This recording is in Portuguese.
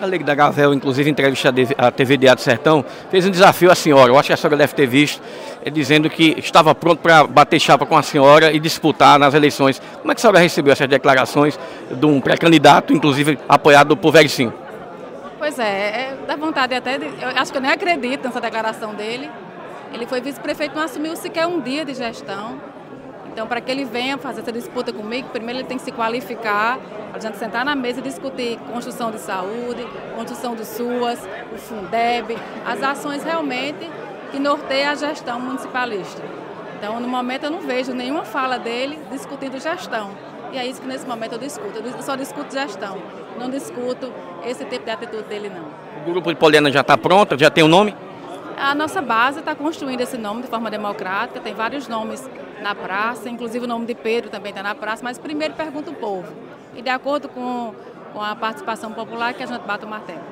A Lei da Gavel, inclusive, entrevista à TV Diário Sertão, fez um desafio à senhora. Eu acho que a senhora deve ter visto, é, dizendo que estava pronto para bater chapa com a senhora e disputar nas eleições. Como é que a senhora recebeu essas declarações de um pré-candidato, inclusive apoiado por Vericinho? Pois é, é dá vontade até de, Eu acho que eu nem acredito nessa declaração dele. Ele foi vice-prefeito, não assumiu sequer um dia de gestão. Então, para que ele venha fazer essa disputa comigo, primeiro ele tem que se qualificar, a gente sentar na mesa e discutir construção de saúde, construção do SUAS, o Fundeb, as ações realmente que norteiam a gestão municipalista. Então, no momento, eu não vejo nenhuma fala dele discutindo gestão. E é isso que nesse momento eu discuto. Eu só discuto gestão, não discuto esse tipo de atitude dele, não. O grupo de Poliana já está pronto? Já tem o um nome? A nossa base está construindo esse nome de forma democrática, tem vários nomes na praça, inclusive o nome de Pedro também está na praça, mas primeiro pergunta o povo. E de acordo com, com a participação popular que a gente bate o martelo.